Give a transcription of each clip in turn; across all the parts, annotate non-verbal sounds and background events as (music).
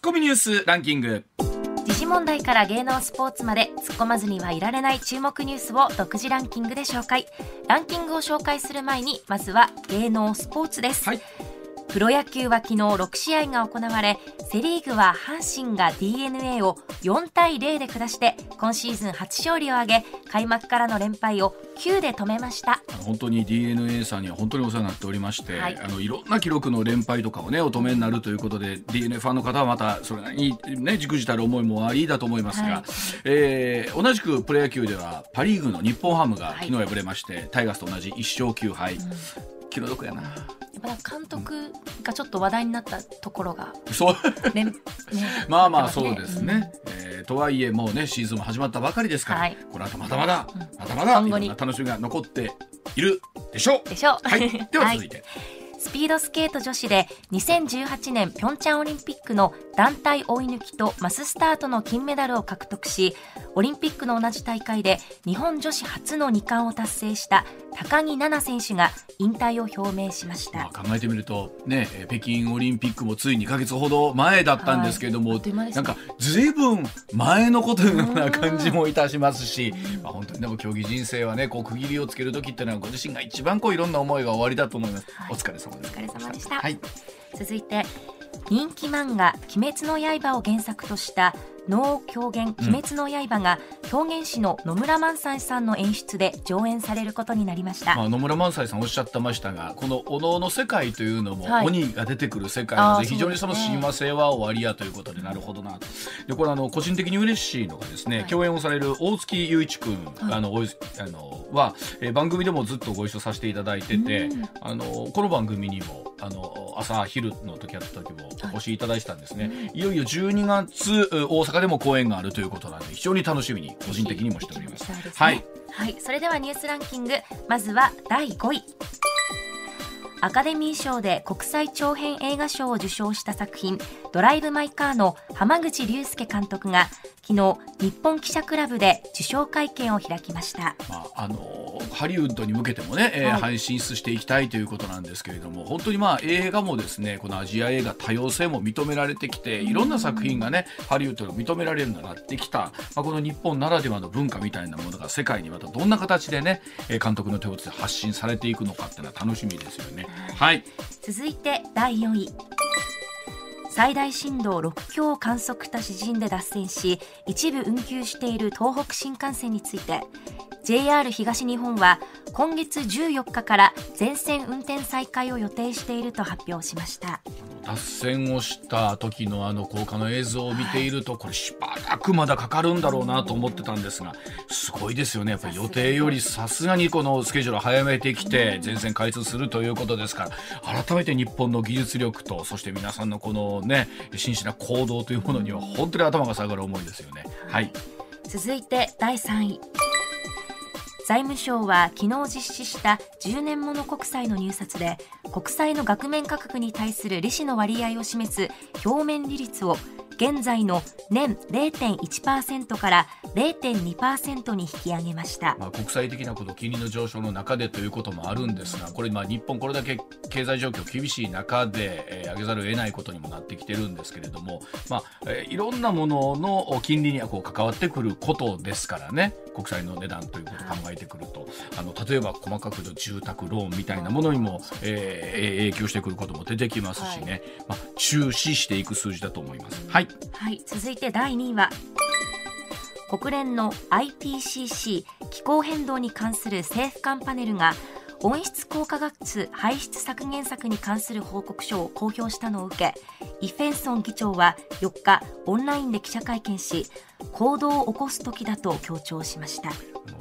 ッコミニュースランキング。時事問題から芸能スポーツまで突っ込まずにはいられない注目ニュースを独自ランキングで紹介。ランキングを紹介する前にまずは芸能スポーツです、はいプロ野球は昨日6試合が行われセ・リーグは阪神が d n a を4対0で下して今シーズン初勝利を挙げ開幕からの連敗を9で止めました。本当に d n a さんには本当にお世話になっておりまして、はい。あのいろんな記録の連敗とかをねお止めになるということで d n a ファンの方はまたそれなりにねじくじたる思いもありだと思いますが、はい。えー同じくプロ野球ではパ・リーグの日本ハムがはい昨日敗れまして、タイガースと同じ1勝9敗、気の毒やな。やっぱ監督がちょっと話題になったところが、そう。連 (laughs) ね、まあまあそうですね、えーとはいえもうねシーズンも始まったばかりですから、はい。この後まだまだ、うん。まだまだいろんな楽しみが残っているでしょう。でしょう。はい。では続いて、スピードスケート女子で2018年ピョンチャンオリンピックの団体追い抜きとマススタートの金メダルを獲得し、オリンピックの同じ大会で日本女子初の2冠を達成した高木菜那選手が引退を表明しました。まあ、考えてみると、ね、えー北京オリンピックもつい2か月ほど前だったんですけれども、はいなんかずいぶん前のことのような感じもいたしますし、まあ、本当にでも競技人生はねこう区切りをつける時っていうのはご自身が一番こういろんな思いが終わりだと思います、はい。お疲れ様お疲れ様でした。はい、続いて人気漫画「鬼滅の刃」を原作とした能狂言鬼滅の刃が狂言師の野村萬斎さんの演出で上演されることになりました、まあ、野村萬斎さんおっしゃってましたがこのお能の世界というのも、はい。鬼が出てくる世界なので非常にそのそうですね。親和性は終わりやということでなるほどなと。でこれあの個人的に嬉しいのがですね、はい。共演をされる大月雄一君、はい。あのあのは、えー番組でもずっとご一緒させていただいててうん。あのこの番組にもあの朝昼の時やった時もお越しいただいてたんですね、い、よいよ12月大阪でも公演があるということなんで非常に楽しみに個人的にもしております。ぜひ見てみたはい。はい、それではニュースランキング。まずは第5位。アカデミー賞で国際長編映画賞を受賞した作品「ドライブ・マイ・カー」の浜口竜介監督が昨日日本記者クラブで受賞会見を開きました。まああのハリウッドに向けてもね、えーはい。配信出していきたいということなんですけれども本当にまあ映画もですねこのアジア映画多様性も認められてきていろんな作品がねハリウッドでも認められるようになってきた、まあ、この日本ならではの文化みたいなものが世界にまたどんな形でねえー監督の手をついて発信されていくのかっていうのは楽しみですよね。はい、続いて第4位最大震度6強を観測した地震で脱線し一部運休している東北新幹線について JR 東日本は今月14日から全線運転再開を予定していると発表しました。脱線をした時のあの高架の映像を見ていると、これしばらくまだかかるんだろうなと思ってたんですがすごいですよね。やっぱり予定よりさすがにこのスケジュールを早めてきて全線開通するということですから改めて日本の技術力とそして皆さんのこのね真摯な行動というものには本当に頭が下がる思いですよね。はい。続いて第3位財務省は昨日実施した10年もの国債の入札で国債の額面価格に対する利子の割合を示す表面利率を現在の年0.1%から0.2%に引き上げました。まあ、国際的なこと金利の上昇の中でということもあるんですがこれまあ日本これだけ経済状況厳しい中で、えー上げざるを得ないことにもなってきてるんですけれども、まあえーいろんなものの金利にはこう関わってくることですからね国債の値段ということを考えてくると、あの例えば細かく住宅ローンみたいなものにも、えー影響してくることも出てきますしね、まあ、注視していく数字だと思います。はいはい、続いて第2位は国連の IPCC 気候変動に関する政府間パネルが温室効果ガス排出削減策に関する報告書を公表したのを受けイ・フェンソン議長は4日オンラインで記者会見し行動を起こす時だと強調しました。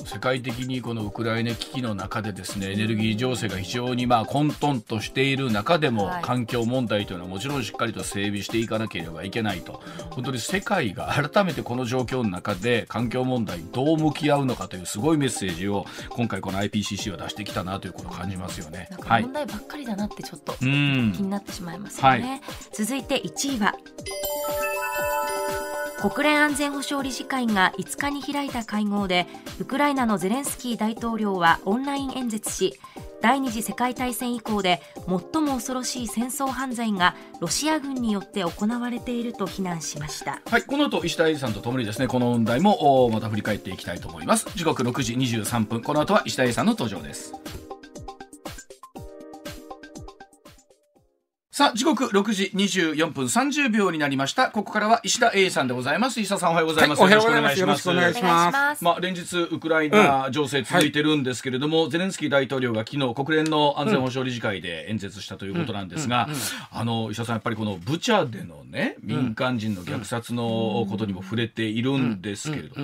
世界的にこのウクライナ危機の中でですねエネルギー情勢が非常にまあ混沌としている中でも、はい。環境問題というのはもちろんしっかりと整備していかなければいけないと。本当に世界が改めてこの状況の中で環境問題にどう向き合うのかというすごいメッセージを今回この IPCC は出してきたなということを感じますよね。問題ばっかりだなってちょっとう気んになってしまいますよね、はい。続いて1位は国連安全保障理事会が5日に開いた会合でウクライナのゼレンスキー大統領はオンライン演説し第二次世界大戦以降で最も恐ろしい戦争犯罪がロシア軍によって行われていると非難しました。はい、この後石田英二さんとともにですねこの問題もまた振り返っていきたいと思います。時刻6時23分。この後は石田英二さんの登場です。さあ時刻6時24分30秒になりました。ここからは石田英二さんでございます。石田さんおはようございます、はいおはようございます。よろしくお願いします。よろしくお願いします。まあ、連日ウクライナ情勢続いてるんですけれども、ゼレンスキー大統領が昨日国連の安全保障理事会で演説したということなんですが、あの石田さんやっぱりこのブチャでのね民間人の虐殺のことにも触れているんですけれど、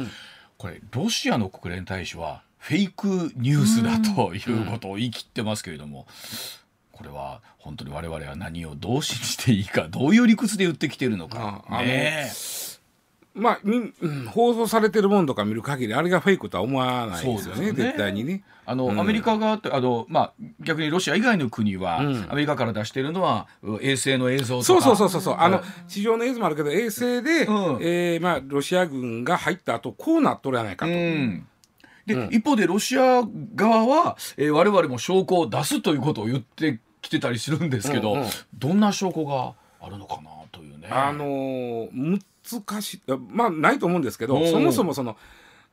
これロシアの国連大使はフェイクニュースだということを言い切ってますけれども。これは本当に我々は何をどう信じていいかどういう理屈で言ってきてるのか。ああのねえ。まあ、みうん放送されてるものとか見る限りあれがフェイクとは思わないですよねそうですよね。絶対にね。あの、うん。アメリカ側ってあの、まあ、逆にロシア以外の国は、うん。アメリカから出しているのはう衛星の映像とか。そうそうそうそうそう、あのうん。地上の映像もあるけど衛星で、うん。えーまあ、ロシア軍が入った後こうなっとるやないかと、うん。で、うん。一方でロシア側は、えー我々も証拠を出すということを言ってきてたりするんですけど、うんうんどんな証拠があるのかなというね。あのー難しいまあないと思うんですけどうんそもそもその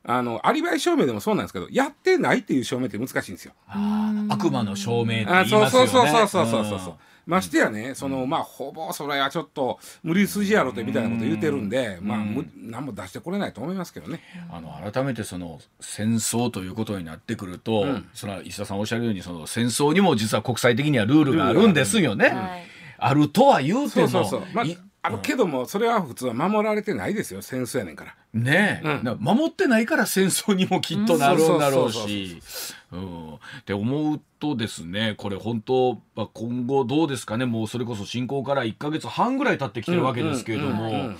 あのアリバイ証明でもそうなんですけどやってないっていう証明って難しいんですよ。あー悪魔の証明って言いあそうますよね。そうそうそうそうそうそう、んましてやねそのまあほぼそれはちょっと無理筋やろってみたいなこと言うてるんで、まあ何も出してこれないと思いますけどね。あの改めてその戦争ということになってくると、うんその石田さんおっしゃるようにその戦争にも実は国際的にはルールがあるんですよね。はいあるとは言うてもそうそうそう。まあいあのけどもそれは普通は守られてないですよ戦争やねんから。ねえ、うん。守ってないから戦争にもきっとなるんだろうし。うん。って思うとですねこれ本当、まあ、今後どうですかね。もうそれこそ侵攻から1か月半ぐらい経ってきてるわけですけれども、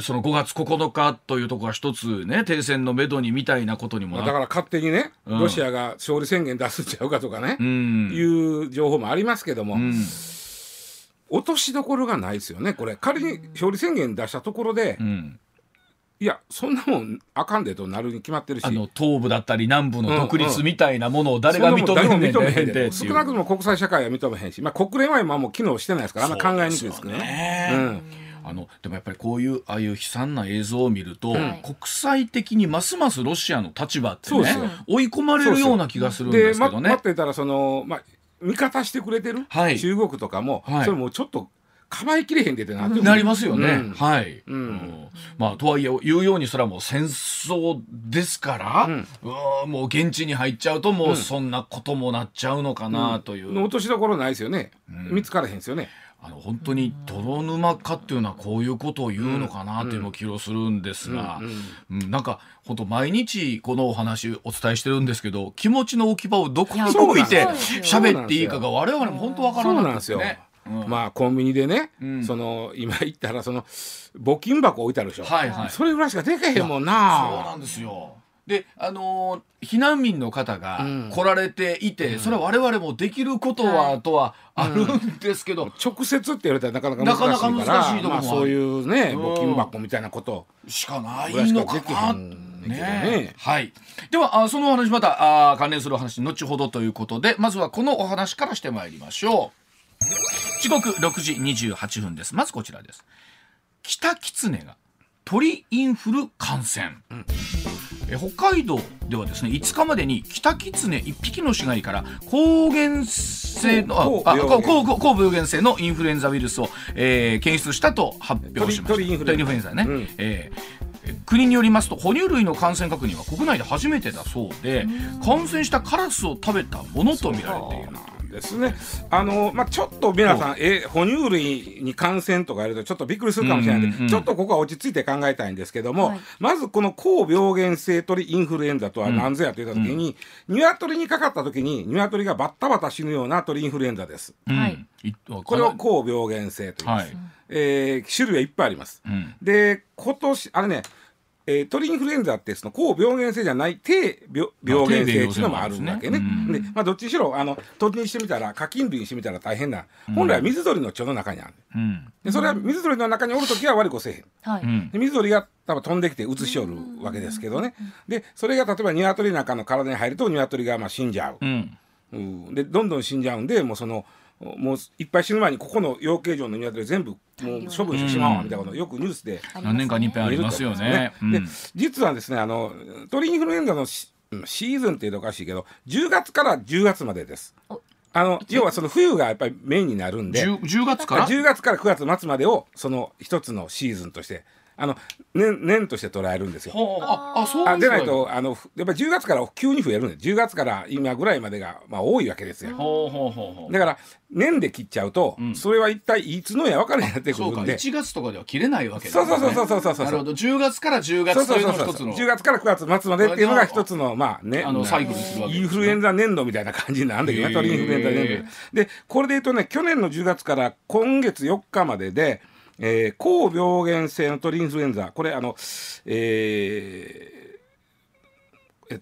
その5月9日というところが一つね停戦のめどにみたいなことにもだから勝手にね、うん。ロシアが勝利宣言出すんちゃうかとかね、うん。いう情報もありますけども、うん。落としどころがないですよねこれ。仮に勝利宣言出したところで、うんいやそんなもんあかんでとなるに決まってるし。あの東部だったり南部の独立みたいなものを誰が認めんねん誰も認めへんでで少なくとも国際社会は認めへんし、まあ、国連は今もう機能してないですからあんま考えにくいですけどね。ようん。あのでもやっぱりこういうああいう悲惨な映像を見ると、ん。国際的にますますロシアの立場ってね追い込まれるような気がするんでですまけどね。待ってたらその、まあ、味方してくれてる、はい。中国とかも、はい。それもうちょっと構いきれへんでってなってる。なりますよね。うん。はい。うん。うん。まあとはいえ言うようにそれはもう戦争ですから、うん。うんもう現地に入っちゃうともうそんなこともなっちゃうのかなという。落としどころないですよね、うん。見つからへんですよね。あの本当に泥沼化っていうのはこういうことを言うのかなという気がするんですが、うん。なんか本当毎日このお話お伝えしてるんですけど気持ちの置き場をどこに置いて喋っていいかが我々も本当わからなくてそうなんね。うん。まあコンビニでね、うん。その今言ったらその募金箱置いてあるでしょ、はいはい。それぐらいしかできへんもんそうななんですよ。で、あのー避難民の方がうん。来られていて、それは我々もできることは、はい。とはあるんですけど、直接って言われたらなかなか難しいから。なかなか難しいとこまあ、そういうねうん。募金箱みたいなこと。しかないのかな。んねねね。はい。では、あそのお話またあ関連するお話、後ほどということで、まずはこのお話からしてまいりましょう。時刻6時28分です。まずこちらです。北キツネが鳥インフル感染。え北海道ではですね5日までにキタキツネ1匹の死骸から抗原性の病原性。のインフルエンザウイルスを、えー検出したと発表しました。鳥鳥インフルエンザ。鳥エンザね、うん。えー国によりますと哺乳類の感染確認は国内で初めてだそうで感染したカラスを食べたものとみられているなんですね。あのまあちょっと皆さん、え哺乳類に感染とかやるとちょっとびっくりするかもしれないんで、うんうんうん。ちょっとここは落ち着いて考えたいんですけども、はい。まずこの高病原性鳥インフルエンザとは何ぞやと言った時に、鶏にかかった時に鶏がバッタバタ死ぬような鳥インフルエンザです。はい。いこれを高病原性と言います。はい、えー種類はいっぱいあります。うん。で今年あれね、えー鳥インフルエンザってその高病原性じゃない低病病原性っていうのもあるわけね。うんでまあどっちにしろあの鳥にしてみたら課金類にしてみたら大変な、本来は水鳥の腸の中にある。うんでそれは水鳥の中におる時は悪くせえへん。はい、うんで水鳥が多分飛んできて移しおるわけですけどね。でそれが例えば鶏なんかの体に入ると鶏がまあ死んじゃう。うんうん、でどんどん死んじゃうんでもうそのもういっぱい死ぬ前にここの養鶏場の鶏全部もう処分してしまおうみたいなことよくニュースで。何年かに一遍ありますよね。うんで実はですねあの鳥インフルエンザのシシーズンっていうとおかしいけど10月から10月までです。お。あの要はその冬がやっぱりメインになるんで。10, 10月から？10月から9月末までをその一つのシーズンとしてあの年年として捉えるんですよ。ああそうあでないとあのやっぱり10月から急に増えるんで10月から今ぐらいまでが、まあ、多いわけですよ。だから年で切っちゃうと、ん。それは一体いつのや分からへんなってくそうかるんで。1月とかでは切れないわけだそうそうそうそうそうそうそうなるほど。10月から10月というのが一つの。10月から9月末までっていうのが一つのまあねあのサイクルするわけねインフルエンザ年度みたいな感じなんだけどね鳥インフルエンザ年度でこれで言うとね。去年の10月から今月4日までで、えー、高病原性の鳥インフルエンザ。これあのえーえっ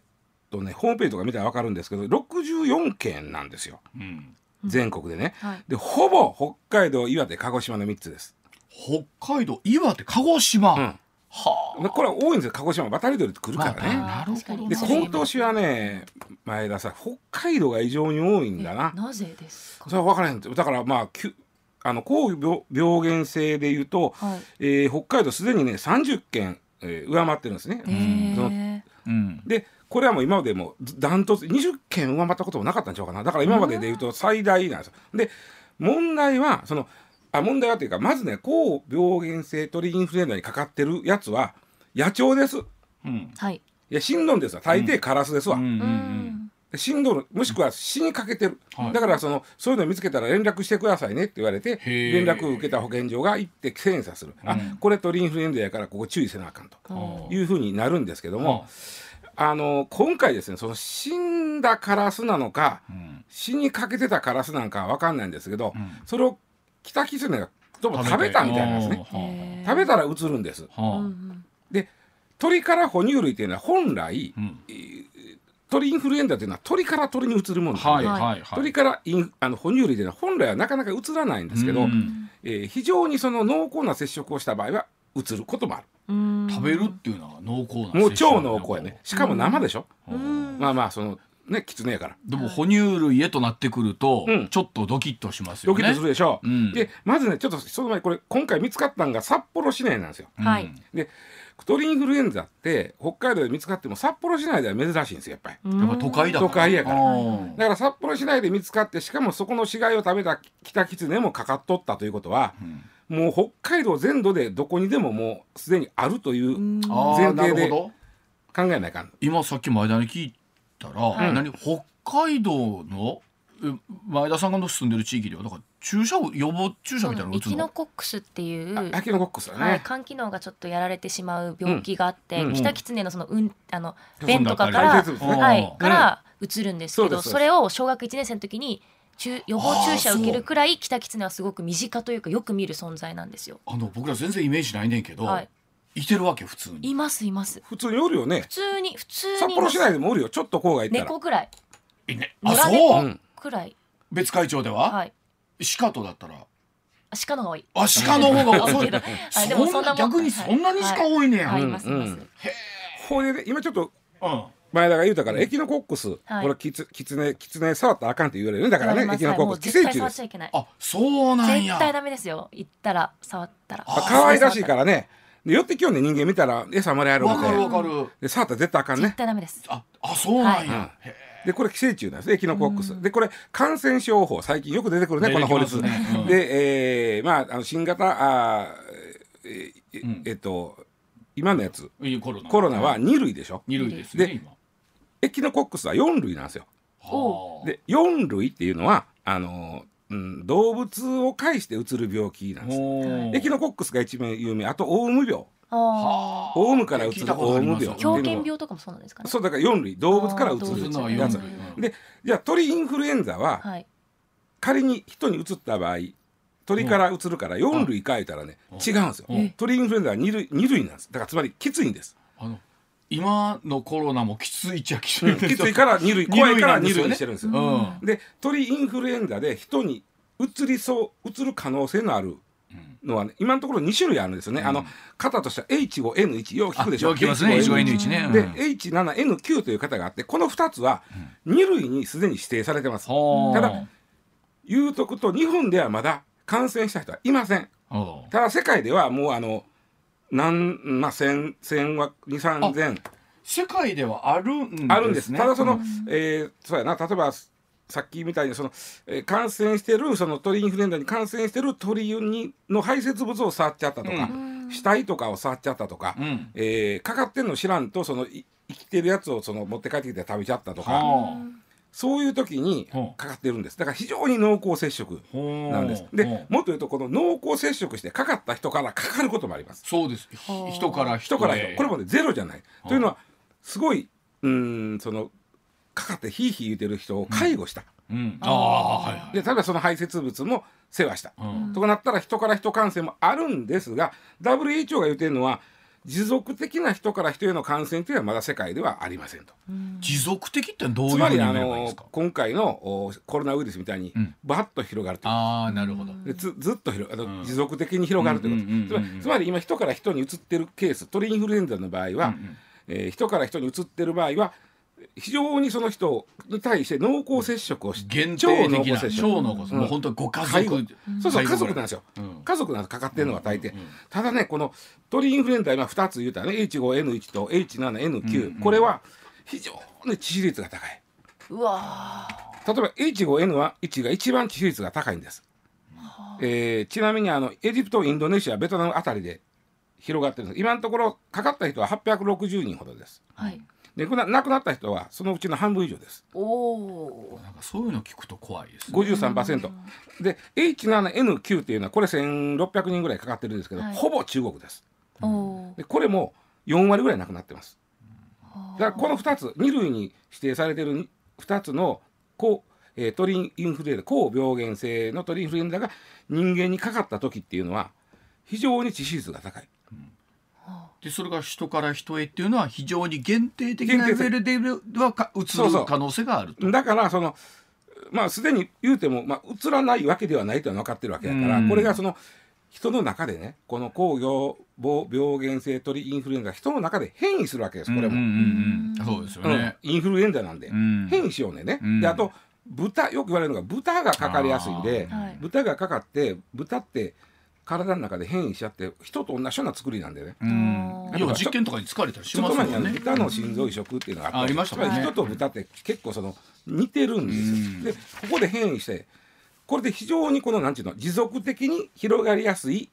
とねホームページとか見たら分かるんですけど64件なんですよ。うん。全国でね、はい。でほぼ北海道岩手鹿児島の3つです。北海道岩手鹿児島、ん。はでこれは多いんですよ。鹿児島渡り鳥って来るからね、まあなるほどで今年はね前田さん北海道が異常に多いんだな。えなぜですか？それは分からへん。だからまあきゅあの高病病原性でいうと、はい。えー北海道すでにね30件、えー上回ってるんですね。うん。でこれはもう今までもうダントツ20件上回ったこともなかったんちゃうかな。だから今まででいうと最大なんですよ。で問題はそのあ問題はというかまずね高病原性鳥インフルエンザにかかってるやつは野鳥です。いうん。はい。や死んどんですわ。大抵カラスですわ。うん。うん。ううんん死んどる。もしくは死にかけてる、はい。だからそのそういうの見つけたら連絡してくださいねって言われて連絡を受けた保健所が行って検査する、あうん。これ鳥インフルエンザやからここ注意せなあかんとあい。うふうになるんですけども、あの今回ですねその死んだカラスなのかうん。死にかけてたカラスなんかは分かんないんですけど、うん。それをキタキツネがどうも食べたみたいなんですね。食べたらうつるんです。で鳥から哺乳類っていうのは本来、うん鳥インフルエンザっていうのは鳥から鳥にうつるもので、はいはいはい。鳥からインあの哺乳類では本来はなかなかうつらないんですけど、うん。えー非常にその濃厚な接触をした場合はうつることもある。うん。食べるっていうのは濃厚なもう超濃厚やね。しかも生でしょ、うん。まあまあそのねキツネやから。でも哺乳類へとなってくると、うん。ちょっとドキッとしますよね。ドキッとするでしょ、うん。でまずねちょっとその前にこれ今回見つかったのが札幌市内なんですよ。はい。で鳥インフルエンザって北海道で見つかっても札幌市内では珍しいんですよやっぱり。やっぱ都会だから。都会やから。うん。だから札幌市内で見つかってしかもそこの死骸を食べたキタキツネもかかっとったということは、もう北海道全土でどこにでももうすでにあるという前提で考えないかん今さっき前田に聞いたら、い。何？北海道のえ前田さんが住んでる地域ではだから注射を予防注射みたいなの打エキノコックスっていうアキノコックスだね、はい、肝機能がちょっとやられてしまう病気があって、うん。うんキタキツネのそのうんあのうん。便とかか排ら、はいうん。からうつるんですけど、それを小学1年生の時に注予防注射を受けるくらいキタキツネはすごく身近というかよく見る存在なんですよ。あの僕ら全然イメージないねんけど、はい。い、てるわけ普通に。いますいます。普通におるよね。普通に普通札にいます。幌市内でもおるよ。ちょっと郊外行ったら。猫くらい。えね。あそう、猫。うんくらい。別会長では、はい。鹿とだったら？鹿の方が多い。あ鹿の方が多い。(laughs) あでもそんな逆にそんなに鹿多いねや、はい、うんいます。今ちょっとうん。前田が言うたからエキノコックス、はい。これキツキツネキツネ触ったらあかんって言われるね。だからねエキノコックス寄生虫です。触っちゃいけない。あそうなんや。絶対ダメですよ。行ったら触ったら。あ可愛らしいからね。で寄ってきようね人間見たら餌もらえるわかるわかる。で触ったら絶対あかんね。絶対ダメです。ああそうなんや、はい。へでこれ寄生虫なんですエキノコックス。でこれ感染症法最近よく出てくるねこの法律ますね。うん。で、えーまああの新型あーええうん。えっと今のやつ。コロナ。コロナは2類でしょ？二類ですねエキノコックスは4類なんですよ。はあ。で4類っていうのはあの、うん、動物を介してうつる病気なんです。エキノコックスが一番有名。あとオウム病オウムからうつるオウムあ。狂犬病とかもそうなんですかね。そうだから4類動物からうつる。やつでじゃあ鳥インフルエンザははい。仮に人にうつった場合鳥からうつるから4類か言うたらねうん。違うんですよ。うん。鳥インフルエンザは2類 ,2 類なんです。だからつまりきついんです。あの今のコロナもきついっちゃきついきついから2類二怖いから2なんですよね。類にしてるんですよ。うん。で鳥インフルエンザで人にうつりそううつる可能性のあるのは、ね、今のところ2種類あるんですよね、あの型としては H5N1 よく聞くでしょ。あよく聞きますね。H5N1 ね。うん。で H7N9 という型があってこの2つは2類にすでに指定されてます、ほう。ただ言うとくと日本ではまだ感染した人はいません。ただ世界ではもうあの何まあ千千は二三千。世界ではあるんですね。あるんです。ただその、えーそうやな。例えばさっきみたいにその、えー感染してるその鳥インフルエンザに感染してる鳥にの排泄物を触っちゃったとか、死体とかを触っちゃったとか、うん。えーかかってんの知らんとそのい生きてるやつをその持って帰ってきて食べちゃったとか、はそういう時にかかってるんです。だから非常に濃厚接触ほう。なんです。でもっと言うとこの濃厚接触してかかった人からかかることもあります。そうです。ひ人から人人からへ人これもねゼロじゃない。というのはすごいうーんそのかかってヒーヒー言うてる人を介護した。うん、ああはいはいで例えばその排泄物も世話した。うん。となったら人から人感染もあるんですが WHO が言ってるのは持続的な人から人への感染というのはまだ世界ではありませんと。持続的ってどういうふうにつまりあの言えばいいんですか今回のおコロナウイルスみたいにうん。バッと広がるという。ああなるほど、でずずっと広あの、うん。持続的に広がるということ。つまりつまり今人から人に移ってるケース鳥インフルエンザの場合は、うんうん。えー人から人に移ってる場合は非常にその人に対して濃厚接触をし限超定的な濃厚接触。超濃厚、うん。もう本当にご家族。そうそう家族なんんですよ、うん。家族なんかかってるのが大抵、うんうんただねこの鳥インフルエンザ今2つ言うたらね H5N1 と H7N9、うんうん。これは非常に致死率が高い。うわ例えば H5N は1が一番致死率が高いんです、えーちなみにあのエジプトインドネシアベトナムあたりで広がってるんです。今のところかかった人は860人ほどです。ーはいでこの亡くなった人はそのうちの半分以上です。おおなんかそういうの聞くと怖いですね。53%で H7N9 っていうのはこれ1600人ぐらいかかってるんですけど、はい。ほぼ中国です。おおでこれも4割ぐらいなくなってます。だからこの2つ2類に指定されてる2つの抗、えー鳥インフルエンザ高病原性の鳥インフルエンザが人間にかかった時っていうのは非常に致死率が高いでそれが人から人へっていうのは非常に限定的なレ限定的。ベルではか移そうそうる可能性があると。だからそのまあすでに言うても、まあ、移らないわけではないというのは分かってるわけだから、うん。これがその人の中でねこの高病病原性鳥インフルエンザが人の中で変異するわけですこれも、うんうんうんそうですよね、うん。インフルエンザなんで、うん。変異しようね。ね、うん。であと豚よく言われるのが豚がかかりやすいんで、豚がかかって豚って体の中で変異しちゃって人と同じような作りなんでね。要は実験とかに使われたりしちょっと前に豚の心臓移植っていうのがあって、あありましたもんね。人と豚って結構その似てるんですよ、うん。でここで変異してこれで非常にこのなんていうの持続的に広がりやすい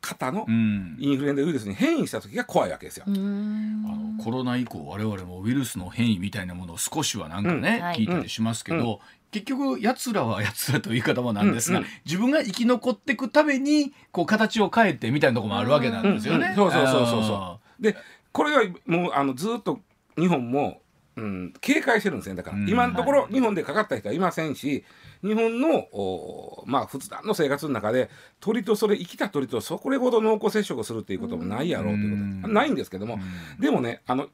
型のうん。インフルエンザウイルスに変異した時が怖いわけですよ。あのコロナ以降我々もウイルスの変異みたいなものを少しはなんかね、うん。はい。聞いたりしますけど、結局やつらはやつらという言い方もなんですが、うん。うん自分が生き残っていくためにこう形を変えてみたいなところもあるわけなんですよね。うん。うんそうそうそうそうそう。あでこれはもうあのずっと日本も、うん、警戒してるんですね。だから、うん今のところ日本でかかった人はいませんし日本のおまあ普段の生活の中で鳥とそれ生きた鳥とそこれほど濃厚接触をするっていうこともないやろうということ。ないんですけども、うん。でもねあの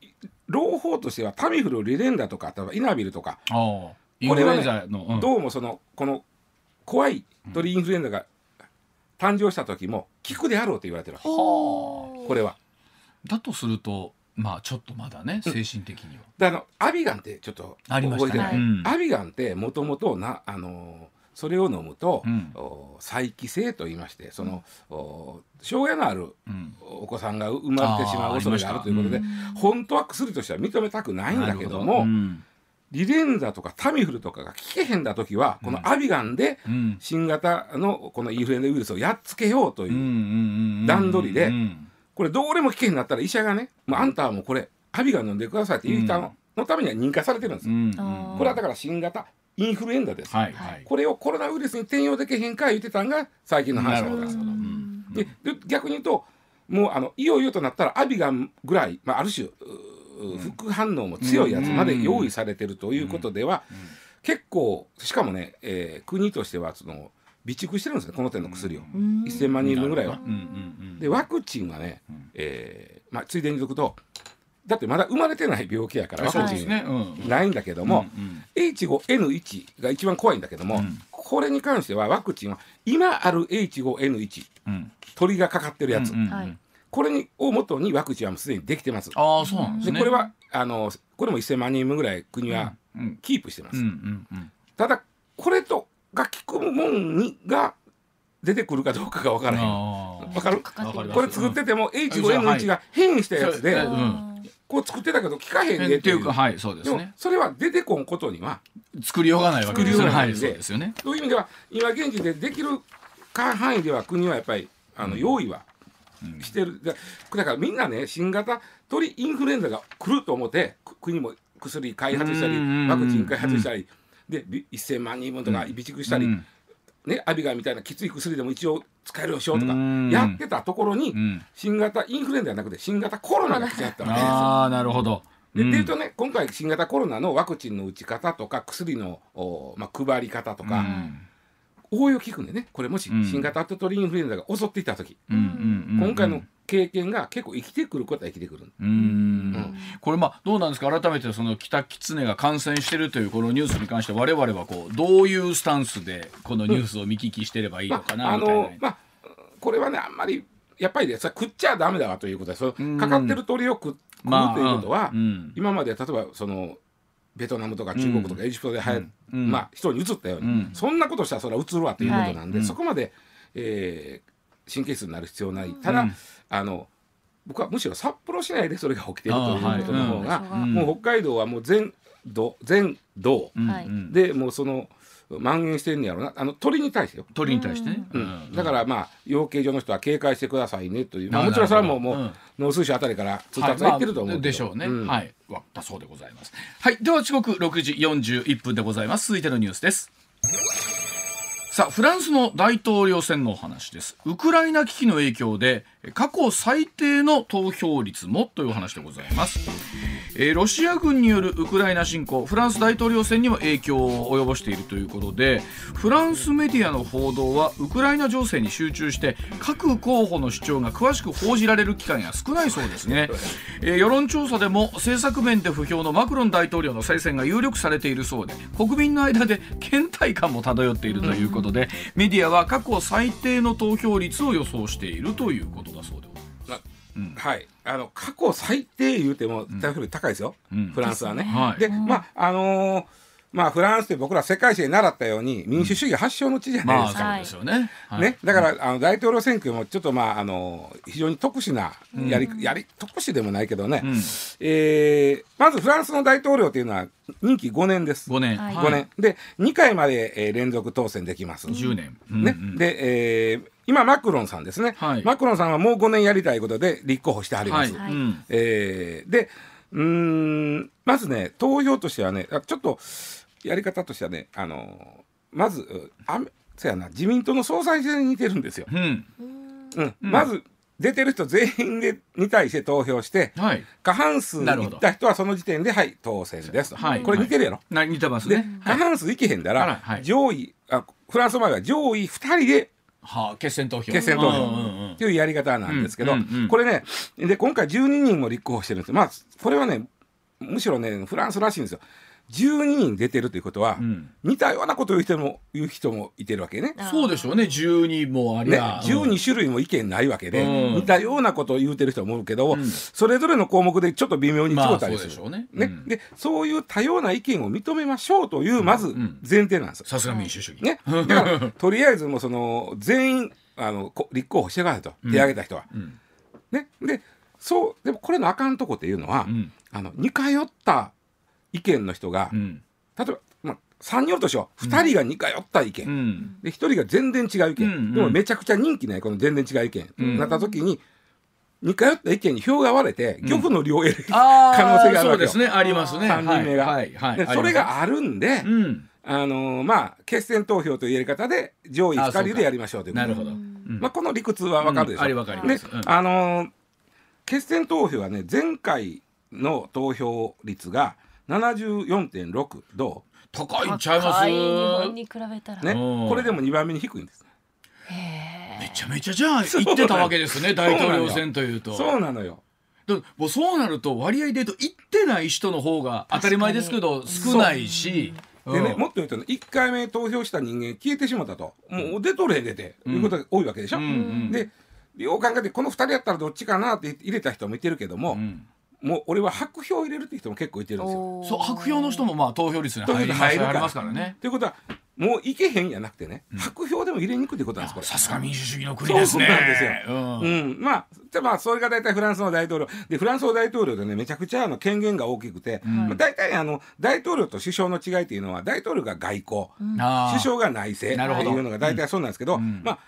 朗報としてはタミフルリレンダとか例えばイナビルとか、ああインフルエンザの、うん。どうもそのこの怖い鳥インフルエンザが誕生した時も効くであろうと言われてるわけ。はこれは。あだとするとまあちょっとまだね精神的には。であのアビガンってちょっとありましたね。覚えてない、うん。アビガンってもともとなあのそれを飲むと、うん。お再帰性と言いましてその、お障害のあるうん。お子さんが生まれてしまう恐れがあるということで本当は薬としては認めたくないんだけどなもリレンザとかタミフルとかが効けへんだ時はこのアビガンでうん。新型のこのインフルエンザウイルスをやっつけようという、うんうんうんうん段取りでうんこれどうでも効けへんなったら医者がね、もうあんたはもうこれアビガン飲んでくださいって言う人の,、のためには認可されてるんですよ。うん。うん。これはだから新型インフルエンザです。はいはい。これをコロナウイルスに転用できへんか言ってたんが最近の話なんです。うん。でで逆に言うともうあのいよいよとなったらアビガンぐらい、まあ、ある種副反応も強いやつまで用意されてるということでは、結構しかもね、えー国としてはその備蓄してるんですねこの手の薬を、うん。1000万人分ぐらいは。うんうんうん。でワクチンはね、えーまあ、ついでに言うとくとだってまだ生まれてない病気やからワクチンないんだけども、うんうん。H5N1 が一番怖いんだけども、うん。ここれに関してはワクチンは今ある H5N1 うん。鳥がかかってるやつ、うんうんはい。これにをもとにワクチンはもうすでにできてます。ああそうなんですね。でこれはあのこれも1000万人分ぐらい国はうん。キープしてます。うんうんうん。ただこれとが効くもんにが出てくるかどうかが分からへん。あー。わかる？これ作ってても H5N1 が変異したやつで、こう作ってたけど効かへんでっていう。かはいそうでですもねそれは出てこんことには作りようがないわけですよね。はい作りようがない。んでそうですよね。そういう意味では今現時でできる範囲では国はやっぱりあの用意はしてる、だだからみんなね新型鳥インフルエンザが来ると思ってく国も薬開発したりうん。ワクチン開発したりでび1000万人分とか備蓄したり、うん。ね、アビガンみたいなきつい薬でも一応使えるよしようとかうん。やってたところにうん。新型インフルエンザじゃなくて新型コロナが来ちゃったわけですよ。ああなるほど。でうん。でいうとね今回新型コロナのワクチンの打ち方とか薬の、おまあ、配り方とか、うん応用聞くんでねこれもしうん。新型鳥インフルエンザが襲っていた時、うんうんうん今回の経験が結構生きてくることは生きてくる。うーん。これまあどうなんですか？改めてその北キツネが感染してるというこのニュースに関して我々はこうどういうスタンスでこのニュースを見聞きしてればいいのかまあ、あなみたいな、のまあこれはねあんまりやっぱりね食っちゃダメだわということでそうんのかかってる鳥を食食うまあということは、うん。今まで例えばそのベトナムとか中国とかエジプトではや、うん。まあ、人に移ったように、うん。そんなことしたらそれは移るわということなんで、はい。そこまで、えー神経質になる必要ない。ただ、うん。あの僕はむしろ札幌市内でそれが起きているということの方が、うん。もう北海道はもう全土全道でもうその蔓延してるんやろうなあの鳥に対してよ。鳥に対してね、うん。だからまあ養鶏場の人は警戒してくださいねという、まあ、あもちろんそれはもうもう、農水省あたりから通達は言ってると思うはいまあでしょうね、ん。はい。わだそうでございます。はい。では時刻6時41分でございます。続いてのニュースです。さあフランスの大統領選のお話です。ウクライナ危機の影響で過去最低の投票率もというお話でございます、えーロシア軍によるウクライナ侵攻フランス大統領選にも影響を及ぼしているということでフランスメディアの報道はウクライナ情勢に集中して各候補の主張が詳しく報じられる機会が少ないそうですね、えー世論調査でも政策面で不評のマクロン大統領の再選が有力されているそうで国民の間で倦怠感も漂っているということで、メディアは過去最低の投票率を予想しているということだそうです。はい。あの過去最低言うてもだいぶ高いですよ、うん。フランスはね。はい。でまああのーまあフランスって僕ら世界史で習ったように民主主義発祥の地じゃないまあですか。そうですよね、はい。ね、だからあの大統領選挙もちょっとまああの非常に特殊なやり,、やり特殊でもないけどね、うん。えーまずフランスの大統領というのは任期5年です。5年、はい。5年。で2回まで、えー連続当選できます。10年、うんねうん。で、えー今マクロンさんですね、はい。マクロンさんはもう5年やりたいことで立候補してはります。はい。うんえーでうーんまずね投票としてはねあちょっとやり方としてはねあのまずうあそうやな自民党の総裁選に似てるんですよ。うん。うん。まず出てる人全員でに対して投票してはい。過半数いった人はその時点ではい当選ですと、はい。これ似てるやろ？な似てますで、ね過半数いけへんだら、はい。上位あフランスの場合は上位2人ではあ決選投票。決選投票。っていうやり方なんですけど、これねで今回12人も立候補してるんですよ。まあこれはねむしろねフランスらしいんですよ12人出てるということは、うん。似たようなことを言う人も言う人もいてるわけね。そうでしょうね。12もありね、ゃ、12種類も意見ないわけで、うん。似たようなことを言うてる人もおるけど、うん。それぞれの項目でちょっと微妙に違まあったりする、そうでしょうね。ね。うん。でそういう多様な意見を認めましょうというまずん前提なんです。よ。さすが民主主義。ね、だからとりあえずもうその全員あのこ立候補してくださいと手挙げた人は。うん。ね、でそうでもこれのあかんとこっていうのは、うん。あの似通った意見の人が、うん。例えば、まあ、3人おるとしよう。2人が似通った意見、うん。で1人が全然違う意見、うんうん。でもめちゃくちゃ人気ないこの全然違う意見、うん。なった時に似通った意見に票が割れて漁夫の両を得る、可能性があるわけよ。そうですね。ありますね。三人目が。はいはいはいでそれがあるんで、うん。あのーまあ決選投票というやり方で上位2人でやりましょうということ。なるほど、うん。まあ、この理屈はわかるでしょ、う。ん。あかります。あのー決選投票はね前回の投票率が74.6ど高いんちゃいます？高い日本に比べたら、うね。うん。これでも2番目に低いんですへめちゃめちゃじゃあ言ってたわけですね大統領選というと。そうなのよ。だもうそうなると割合で言うと言ってない人の方が当たり前ですけど少ないし。でね、うん。もっと言うとね1回目投票した人間消えてしまったと。もう出とれ出て、いうことが多いわけでしょ？うん。うん。でよう考えてこの2人やったらどっちかなって入れた人もいてるけども、うんもう俺は白票入れるっていう人も結構いてるんですよ。そう白票の人もまあ投票率に入る入りますからね。ということはもういけへんやなくてね、白票でも入れにくいってことなんですこれ。さすが民主主義の国ですね。そうなんですよ。うん。うん、まあ、でまあ、それが大体フランスの大統領。でフランスの大統領でねめちゃくちゃあの権限が大きくて、まあ、大体あの大統領と首相の違いっていうのは大統領が外交、首相が内政なるほど。っていうのが大体そうなんですけど、ん。まあ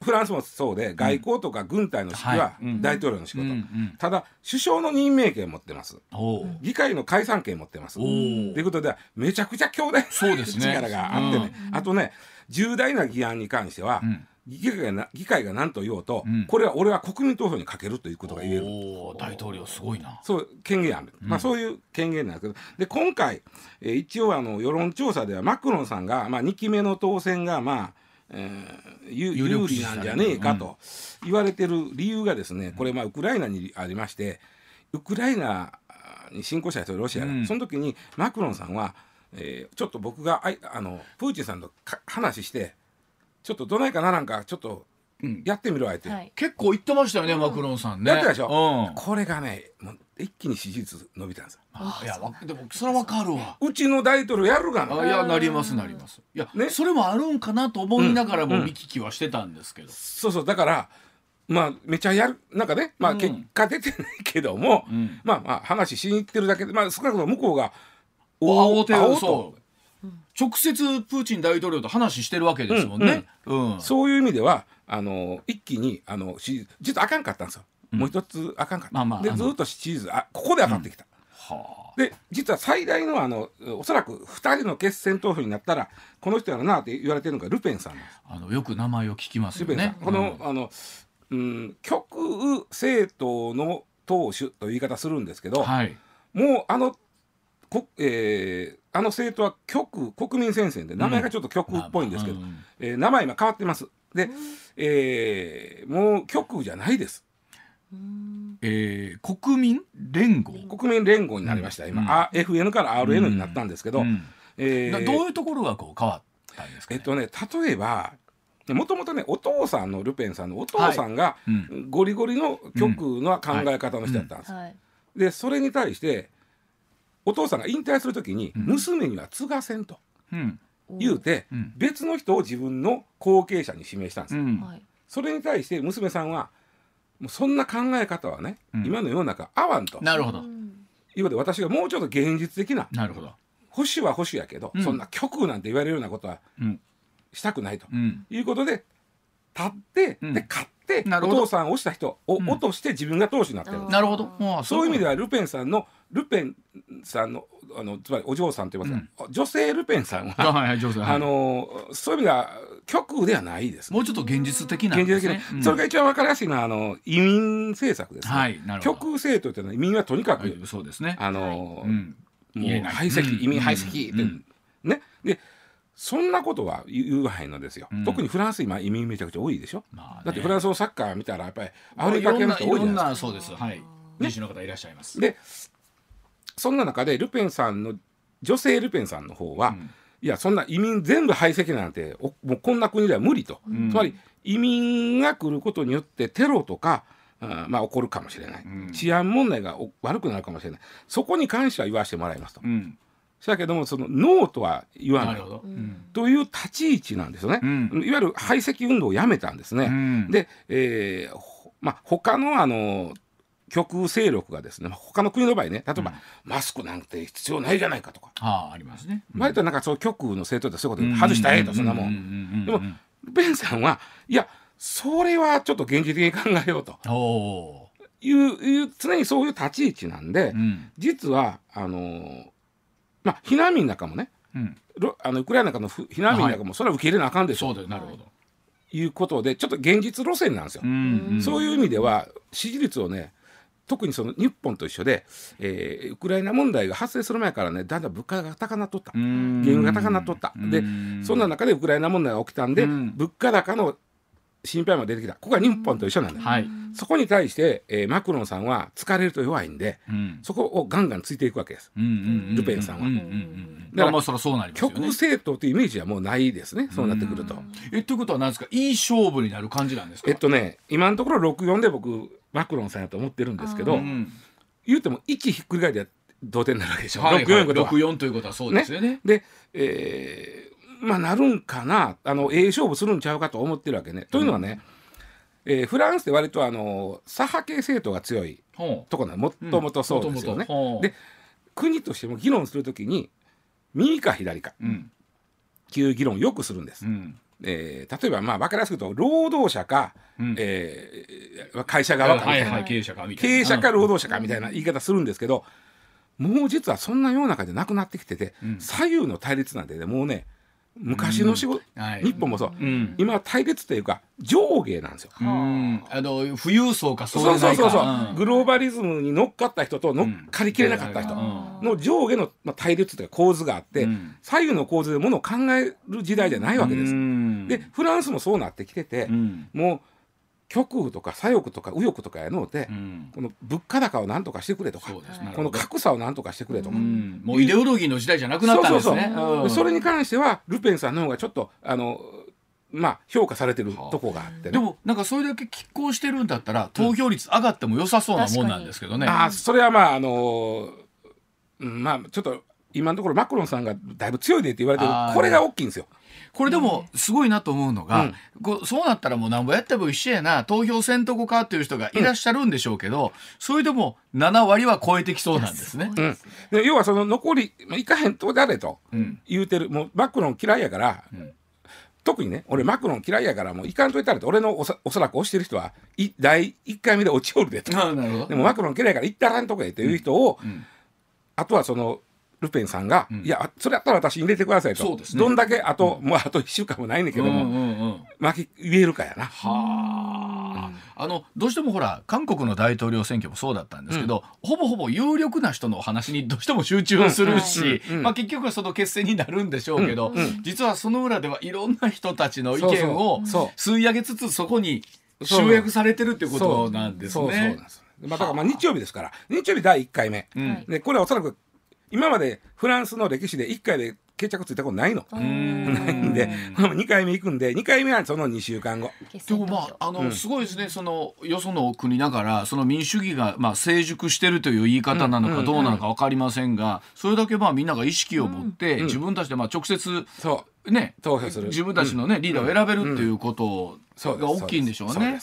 フランスもそうで外交とか軍隊の指揮は大統領の仕事、うんうん。ただ首相の任命権を持ってます。議会の解散権を持ってます。ということでめちゃくちゃ強大なそうですね。力があってね、あとね重大な議案に関しては、ん。議会がな議会が何と言おうと、ん。これは俺は国民投票にかけるということが言える。大統領すごいな。そう権限ある、まあ、そういう権限なんですけど。で今回、えー一応あの世論調査ではマクロンさんが、まあ、2期目の当選が、まあえー有利なんじゃねえかと言われてる理由がですねこれまあウクライナにありましてウクライナに侵攻した人ロシアが、うん。その時にマクロンさんは、えーちょっと僕があいあのプーチンさんとか話してちょっとどないかならんかちょっとうん。やってみろあえて、はい。結構言ってましたよねマクロンさんね。やってたでしょ？うん。これがねもう一気に支持率伸びたんですよ。あいやわでもそれはわかるわ。うちの大統領やるがな。あいやなりますなります。いや、ね。それもあるんかなと思いながらうん。も見聞きはしてたんですけど、そうそう。だからまあめちゃやるなんかねまあうん結果出てないけども、うん。まあまあ話しに行ってるだけでまあ少なくとも向こうがお手を会おうと。そう。直接プーチン大統領と話してるわけですもんね、うん。そういう意味ではあの一気にあの支持実はあかんかったんですよ、もう一つあかんかった、まあまあでずっと支持率あここで上がってきた、はで実は最大のあのおそらく2人の決選投票になったらこの人やろなって言われてるのがルペンさんです。ああのよく名前を聞きますルペンさん、よねこの、あの、うん、極右政党の党首という言い方するんですけど、うんはい。もうあのこ、えーあの政党は極右国民戦線で名前がちょっと極右っぽいんですけど、うん。えー名前今変わってます。で、えーもう極右じゃないですえー国民連合？国民連合になりました、今、うん。あ FN から RN になったんですけど、うん。えーなどういうところがこう変わったんですか、ね？えっとね例えばもともとねお父さんのルペンさんのお父さんが、うん。ゴリゴリの極右の考え方の人だったんです、はい。でそれに対してお父さんが引退する時に、娘には継がせんと。うん。言うて、うん。別の人を自分の後継者に指名したんですよ、うん。はい。それに対して娘さんはもうそんな考え方はね、うん。今の世の中合わんと。なるほど。うんいうことで私がもうちょっと現実的ななるほど。保守は保守やけど、うん。そんな極右なんて言われるようなことはうん。したくないと。うん。いうことで立って、うん。で勝っておなるほど。父さんを押した人をうん。落として自分が党首になってる、うんなるほど。もそういう意味でははルペンさんのルペンさんのあのつまりお嬢さんと言いますか、女性ルペンさんは、はいはいあのそういう意味では極右ではないです、もうちょっと現実的なん現実的に、ですねうん。それが一番わかりやすいのはあの移民政策です、ね。はい極右政党というのは移民はとにかく、はいそうですね。あの、うんもう排斥、うん。移民排斥って、うん。ね。でそんなことは言わへんのですよ、うん。特にフランス今移民めちゃくちゃ多いでしょ、まあね。だってフランスのサッカー見たらやっぱりアフリカ系の人多いじゃないですか。ろんなそうです。はい。人種の方いらっしゃいます。でそんな中でルペンさんの女性ルペンさんの方は、うん。いやそんな移民全部排斥なんておもうこんな国では無理と、ん。つまり移民が来ることによってテロとかあまあ起こるかもしれない、うん。治安問題がお悪くなるかもしれない。そこに関しては言わせてもらいますと。うん。だけどもそのノーとは言わなないという立ち位置なんですよね、うん。いわゆる排斥運動をやめたんですね。うん。で、えーほまあ、他のあの極右勢力がですね他の国の場合ね例えば、マスクなんて必要ないじゃないかとか、ああありますね。割となんかそう極右の政党ってそういうことで外したらええとそんなもん。でもルペンさんはいやそれはちょっと現実的に考えようと。おおいういう常にそういう立ち位置なんで、ーうん。実はあのーまあ避難民なんかもねうん。ロあのウクライナからのふ避難民なんかもそれは受け入れなあかんでしょ。そうだよなるほど。いうことでちょっと現実路線なんですよ。うん。そういう意味では支持率をね特にその日本と一緒で、えーウクライナ問題が発生する前からねだんだん物価が高なっとった、うん。原油が高なっとった、でうん。そんな中でウクライナ問題が起きたんで、うん。物価高の心配も出てきた。ここは日本と一緒なんだよ、はい。そこに対して、えーマクロンさんは疲れると弱いんでうん。そこをガンガンついていくわけです。ルペンさんはらまあまあそりゃそうなりますよ極右ね。政党というイメージはもうないですね。そうなってくると。えということは何ですか？いい勝負になる感じなんですか？えっとね今のところ64で僕マクロンさんやと思ってるんですけど、うん言うても1ひっくり返りで同点になるわけでしょ、はいはい、64いうことは。64ということはそうですよね。で、えーまあなるんかな？あのええ勝負するんちゃうかと思ってるわけね。というのはね、えーフランスって割とあの左派系政党が強いところなの。もともとそうですよね。う。で国としても議論するときに右か左か。うん。っていう議論をよくするんです。うん。えー例えばまあ分かりやすく言うと労働者か、うん。えー会社側かみたいな、はいはい経営者かみたいな。経営者か労働者かみたいな言い方するんですけど、もう実はそんな世の中でなくなってきてて、うん。左右の対立なんてねもうね昔の仕事、はい。日本もそう、うん。今は対立というか上下なんですよ。うん。あの富裕層かそうそうそうそうそう、ん。グローバリズムに乗っかった人と乗っかりきれなかった人うん。の上下のまあ対立というか構図があって、うん。左右の構図でものを考える時代じゃないわけです。うん。でフランスもそうなってきてて、うん。もう極右とか左翼とか右翼とかやのうて、うん。この物価高をなんとかしてくれとかねこの格差をなんとかしてくれとか、うん。もうイデオロギーの時代じゃなくなったんですね。それに関してはルペンさんの方がちょっとあのまあ評価されてるとこがあってね。でもなんかそれだけ拮抗してるんだったら投票率上がっても良さそうなもんなんですけどね。あーそれはまああのうんまあちょっと今のところマクロンさんがだいぶ強いでって言われてる。あー。これが大きいんですよ。これでもすごいなと思うのが、うん。こうそうなったらもうなんぼやっても一緒やな投票せんとこかっていう人がいらっしゃるんでしょうけど、それでも7割は超えてきそうなんですね。うん、で要はその残り、まあ、いかへんとこであれとうん。言うてるもうマクロン嫌いやから、ん。特にね俺マクロン嫌いやからもういかんといたれと俺のおそおそらく推してる人はい第1回目で落ちおるでと。でもマクロン嫌いやから行ったらんとこへという人を、ん。あとはそのルペンさんが、いやそれやったら私に入れてくださいと。そうですね。どんだけあと、もうあと1週間もないねんけども、うんうんうん。巻き言えるかやな。はあ、あのどうしてもほら韓国の大統領選挙もそうだったんですけど、ほぼほぼ有力な人のお話にどうしても集中するし、うんうんうんまあ、結局はその決戦になるんでしょうけど、うんうん実はその裏ではいろんな人たちの意見をそう吸い上げつつそこにそう集約されてるっていうことなんですそう。そうなんねで。す。まあ、だからまあ日曜日ですから日曜日第1回目、うん。でこれはおそらく今までフランスの歴史で1回で決着ついたことないの。うん。ないんで2回目行くんで2回目はその2週間後。でもまああの、すごいですねそのよその国ながらその民主主義がまあ成熟してるという言い方なのかどうなのか分かりませんが、それだけまあみんなが意識を持って、自分たちでまあ直接そう。ね投票する。自分たちのね、リーダーを選べるっていうことが大きいんでしょうね。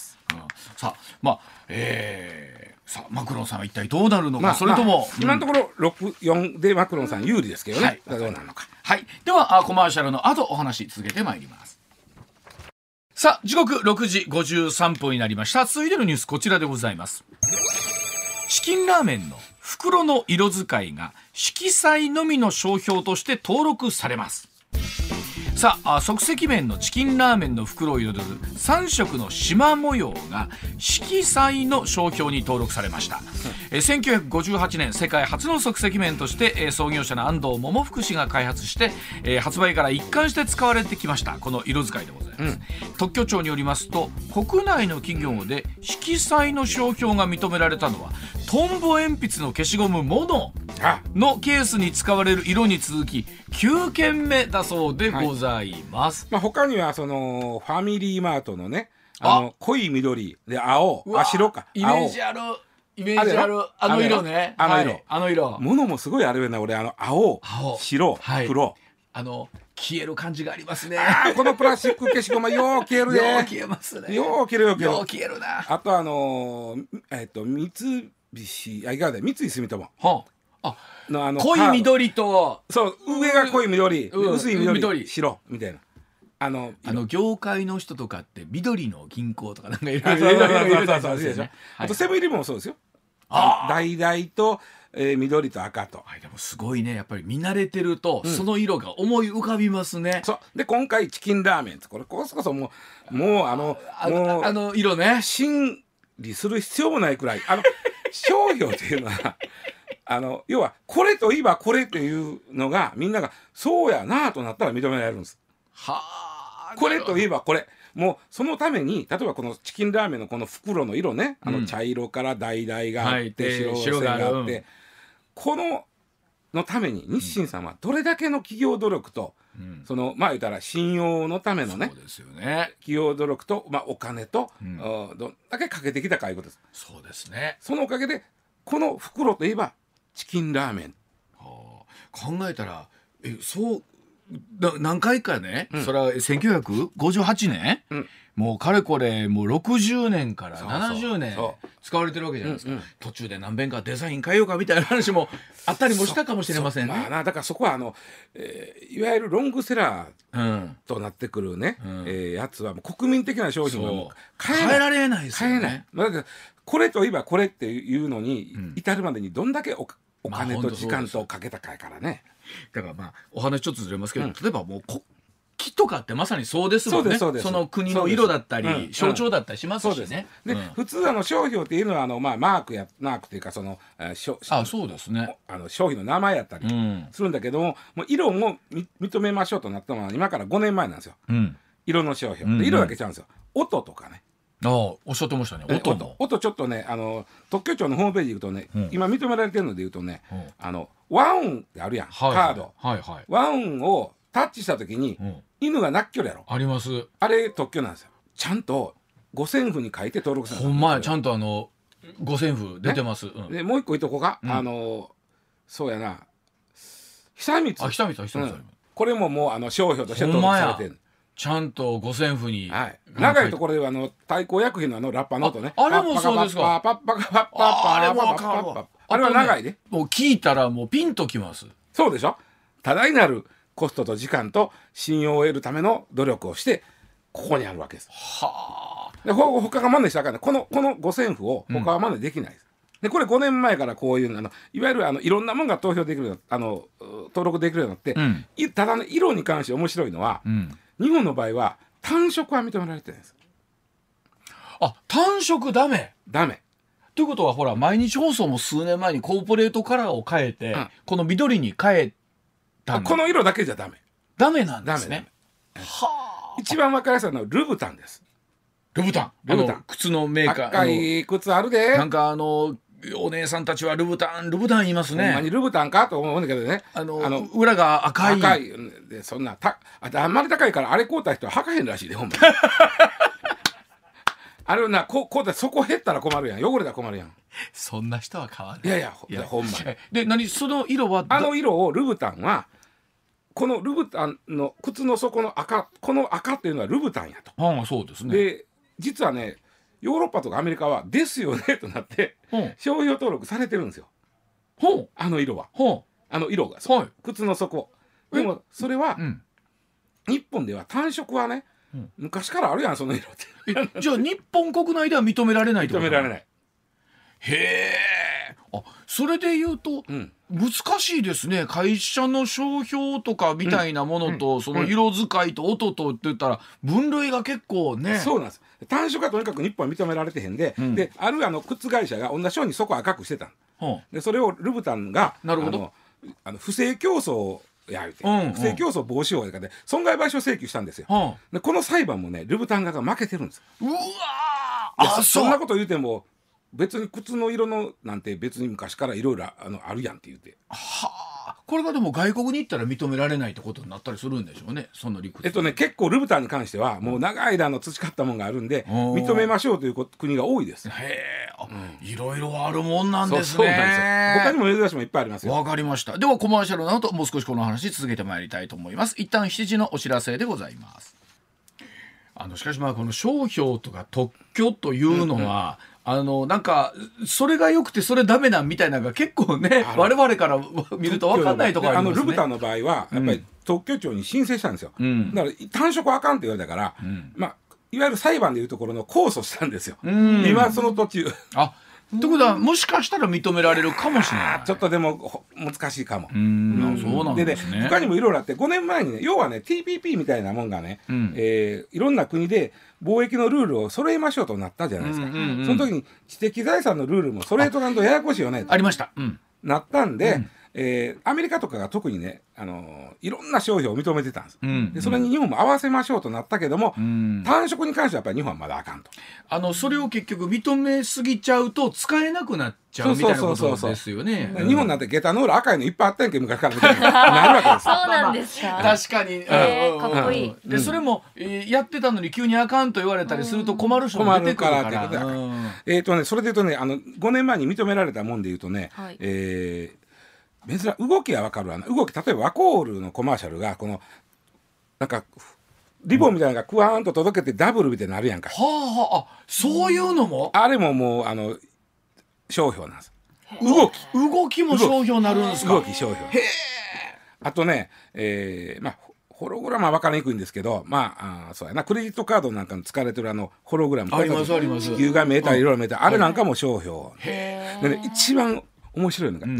さあまあえー、さあマクロンさんは一体どうなるのか、まあそれとも、まあ今のところ64でマクロンさん有利ですけどね、はいどうなるのか。はい。では、あコマーシャルの後お話続けてまいります。さあ、時刻6時53分になりました。続いてのニュース、こちらでございます。チキンラーメンの袋の色使いが色彩のみの商標として登録されます。さああ即席麺のチキンラーメンの袋を彩る3色の縞模様が色彩の商標に登録されました、えー1958年世界初の即席麺として、えー創業者の安藤桃福氏が開発して、えー発売から一貫して使われてきました。この色使いでございます、特許庁によりますと国内の企業で色彩の商標が認められたのはトンボ鉛筆の消しゴムモノあ。のケースに使われる色に続き9件目だそうでございます。まあ、他にはそのファミリーマートのねあ。の濃い緑で青。あ白か。イメージある。イメージある。あの色ね。あの色。はい。あの色。青ものもすごいあるよね俺。あの青青。白、はい。黒。あの消える感じがありますね。このプラスチック消しゴムよう消えるよ。うね消えますね。よう消えるよう消えるよう消えるな。あとあのーえっと三菱あいかがだ三井住友。はあのあの濃い緑と。そう上が濃い緑、うん薄い緑。緑。白みたいな。あのあの業界の人とかって緑の銀行とかなんかいろあいろいろいろいろい？ろあとセブンイレブンもそうですよ。あ橙と、えー緑と赤と。はいでもすごいね。やっぱり見慣れてると、その色が思い浮かびますね。そう。で今回チキンラーメンこれこそこそもうもうあのあもうのあの色ね。審理する必要もないくらい。あの商標っていうのはあの要はこれといえばこれっていうのがみんながそうやなとなったら認められるんです。はあこれといえばこれ。もうそのために例えばこのチキンラーメンのこの袋の色ね。あうんの茶色から橙があはいって、で白白がある線があって、こののために日清さんはどれだけの企業努力と、うん。そのまあ言ったら信用のためのねそうですよね。企業努力と、まあ、お金と、うん。あどんだけかけてきたかいうことです。そうですね。そのおかげでこの袋といえばチキンラーメン。はあ。考えたらえそうな何回かね、うん。それは1958年、うん。もうかれこれもう60年からそうそう。70年そ使われてるわけじゃないですか、うんうん。途中で何遍かデザイン変えようかみたいな話もあったりもしたかもしれませんね。まあなだからそこはあの、えーいわゆるロングセラーうん、となってくるね、うん。えーやつはもう国民的な商品はもう変買えられないですよね。買えない、まあこれといえばこれっていうのにうん。至るまでにどんだけおおまあ金と時間とかけたかやからね、だからまあお話ちょっとずれますけど、うん。例えばもう国旗とかってまさにそうですもんね。そうですそうです。の国の色だったり、そうです。象徴だったりしますそうです。しね。で、うん。普通あの商標っていうのはあの、まあ、マークやマークというかその、えーしょあそうですね。あの商品の名前やったりうん。するんだけども,、もう色もみ認めましょうとなったのは今から5年前なんですよ。うん、色の商標、で色だけちゃうんですよ。音とかねああおっしゃってましたね。え音も。音ちょっとねあの特許庁のホームページ行くとね、うん。今認められてるので言うとねうん。あの和音ってあるやん、はいカード。はいはい、和音をタッチした時に、うん、犬が鳴っきょるやろ。あります。あれ特許なんですよ。ちゃんと五線譜に書いて登録するほんまやちゃんんとあの五線譜出てます、うん。でもう一個言っとこうか、うん。あのそうやな。久光。あ久々久々、うん。これももうあの商標として登録されてるちゃんと五線譜に、はい、うん長いところではあの太鼓薬品のあのラッパの音ね。ああれもそうですか。パッパカパッパああれもかるわ。あれは長いで、もう聞いたらもうピンときます。そうでしょ。多大なるコストと時間と信用を得るための努力をしてここにあるわけです。はあ。でほ他が真似したらあかんねこのこの五線譜を他は真似できないです、でこれ5年前からこういうあのいわゆるあのいろんなものが投票できるあのう登録できるようになって、うん。いただね色に関して面白いのは、うん日本の場合は単色は認められてるんです。あ単色ダメ。ダメ。ということはほら毎日放送も数年前にコーポレートカラーを変えて、うん。この緑に変えたこの色だけじゃダメ。ダメなんですね。はあ。一番わかりやすいのはルブタンです。ルブタン。ルブタン。あの靴のメーカー赤い靴あるで。なんかあのお姉さんたちはルブタンルブタン言いますほんまにねルブタンかと思うんだけどね。あのあの裏が赤い。赤い。でそんなたああんまり高いからあれ買うた人は履かへんらしいでほんまに。(laughs) あれなこうこうだそこ減ったら困るやん。汚れたら困るやん。そんな人は買わない。いやいやほいやほんまで何その色はあの色をルブタンはこのルブタンの靴の底の赤この赤っていうのはルブタンやと。ああそうですね。で実はねヨーロッパとかアメリカは「ですよね」となって商標登録されてるんですよ。ほう。あの色は。ほあの色が。うはい。靴の底。え？でもそれはうん。日本では単色はね、うん。昔からあるやんその色って。えじゃあ日本国内では認められないってこと？い認められない、へえ。あそれで言うとうん、難しいですね。会社の商標とかみたいなものと、その色使いと音とって言ったら分類が結構ね。そうなんです単色はとにかく日本は認められてへんで、うん。であるあの靴会社が同じようにそこ赤くしてたのほでそれをルブタンがなるほど。あの不正競争や言うて、うんうん。不正競争防止法やからで損害賠償請求したんですよ。う。はでこの裁判もねルブタン側が負けてるんですうわあそんなこと言うても別に靴の色のなんて別に昔からいろいろあのあるやんって言うて。はあ。これがでも外国に行ったら認められないってことになったりするんでしょうねその理屈。えっとね結構ルブタンに関してはもう長い間の培ったもんがあるんで認めましょうというこ国が多いです。へえあ、いろいろあるもんなんですね。そうですよ。他にも珍しいもんいっぱいありますよ。わかりました。ではコマーシャルの後もう少しこの話続けてまいりたいと思います。一旦7時のお知らせでございます。あのしかしまあこの商標とか特許というのは、あのなんかそれが良くてそれダメなんみたいなのが結構ね我々から見ると分かんないところありますね。のルブタンの場合はやっぱうんり特許庁に申請したんですよ、うん。だから単色あかんって言われたから、ん。まあいわゆる裁判でいうところの控訴したんですよ、ん。今その途中。あってことはもしかしたら認められるかもしれない。ちょっとでもほ難しいかも。うん。あそうなんですね。他にもいろいろあって5年前にね要はね TPP みたいなもんがね、うん。えーいろんな国で貿易のルールを揃えましょうとなったじゃないですか、うんうんうん。その時に知的財産のルールも揃えとかんとややこしいよねと。ありました。うん。なったんで、えーアメリカとかが特にね、あのーいろんな商標を認めてたんです、うん。でそれに日本も合わせましょうとなったけども、うん。単色に関してはやっぱり日本はまだあかんと。あのそれを結局認めすぎちゃうと使えなくなっちゃうみたいなことですよね。日本なんてゲタノール赤いのいっぱいあったんやんけ昔からみたいななるわけですそうなんですか。(laughs) 確かに、えーうんかっこいい。うん。でそれも、えーやってたのに急にあかんと言われたりすると困る人も出てくるから。困るからってことだうん。えーとね、それで言うとねあの5年前に認められたもんで言うとね、はい。えー珍し動きは分かるわな。動き例えばワコールのコマーシャルがこのなんかリボンみたいなのがクワーンと届けてダブルみたいになるやんか、はあはあ。あそういうのも？あれももうあの商標なんです。動き。動きも商標になるんですか？動き商標。あとね、えーまあホホログラムは分かりにくいんですけどまああーそうやな。クレジットカードなんかに使われてるあのホログラム。ありますあります。地球が見えたりいろいろ見えたりあれなんかも商標、へでね一番面白いのがん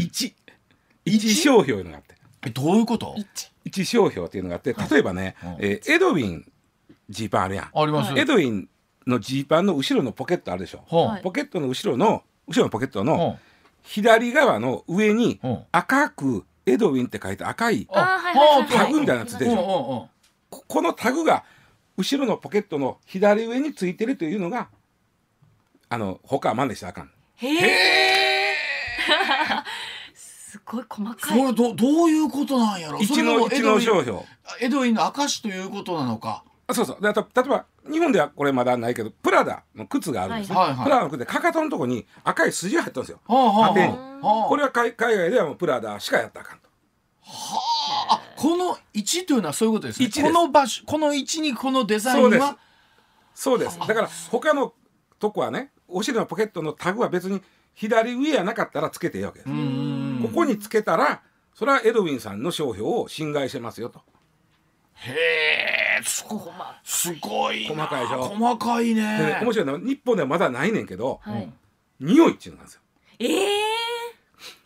一、一商標いうのがあって。えどういうこと？一。一商標っていうのがあって例えばね、うん。えーエドウィンジーパンあるやん、あります、エドウィンのジーパンの後ろのポケットあるでしょ、ははい。ポケットの後ろの後ろのポケットあの左側の上にう。ん赤くエドウィンって書いて赤いタグみたいなやつでしょ。ここのタグが後ろのポケットの左上についてるというのがあの他は真似したらあかん。へへえ。ごい細かい。それどどういうことなんやろ？一の一の商標。エドウィンの証ということなのか？あそうそう。例えば日本ではこれまだないけどプラダの靴があるんですね、はいはい。プラダの靴でかかとのとこに赤い筋が入ったんですよ。はあはあ縦に。はあ。これは海海外ではもうプラダしかやったらあかんと。あ。この位置というのはそういうことですね。です。この場所この位置にこのデザイそうです。ンはそうです。だから他のとこはねお尻のポケットのタグは別に左上やなかったらつけていいわけです、うんここにつけたらそれはエドウィンさんの商標を侵害してますよと。へえすごすごいな。細かいでしょ？細かいでねね面白いのは日本ではまだないねんけど、はい。匂いっていうのがあるんですよ。ええ。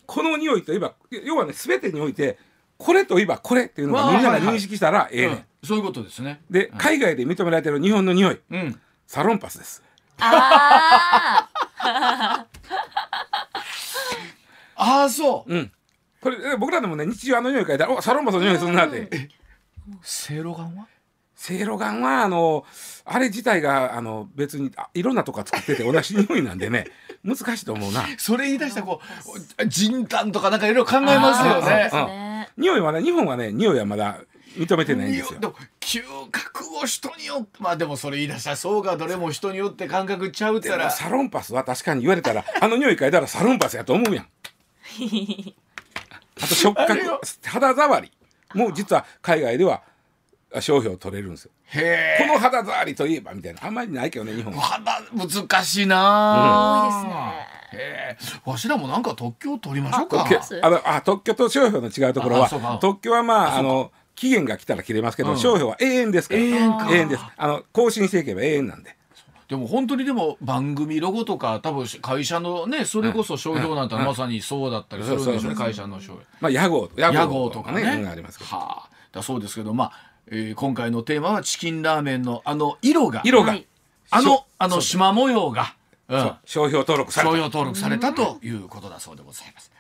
この匂いといえば要はね全てにおいてこれといえばこれっていうのがみんなが認識したらええねん、うん。そういうことですね。で海外で認められてる日本の匂い。うん。サロンパスです。ああ。(laughs) ああそう。うん。これえ僕らでもね日常あの匂い嗅いだらおサロンパスの匂いするなって。せいろがんは？せいろがんはあのあれ自体があの別にあいろんなとこが作ってて同じ匂いなんでね (laughs) 難しいと思うな。それ言い出したらこう人丹とかなんかいろいろ考えますよね。ね。匂いはね日本はね匂いはまだ認めてないんですよ。でも嗅覚を人によってまあでもそれ言い出したらそうがどれも人によって感覚ちゃうってでも言ったら。サロンパスは確かに言われたらあの匂い嗅いだらサロンパスやと思うやん (laughs) あと触覚肌触り。もう実は海外では商標取れるんですよ。へえこの肌触りといえばみたいな。あんまりないけどね日本は。肌難しいな多いですね。わしらもなんか特許取りましょうか。特許。あのあ特許と商標の違うところは特許はまああの期限が来たら切れますけど、うん。商標は永遠ですから。永遠か。永遠です。あの更新していけば永遠なんででも本当にでも番組ロゴとか多分会社のねそれこそ商標なんてまさにそうだったりするんでしょうねそうそうそう会社の商標。まあ屋号屋号とかねうんありますはあ。だそうですけどまあ、えー今回のテーマはチキンラーメンのあの色が色が、はい。あのあの縞模様が、うん。商標登録された。商標登録されたということだそうでございます。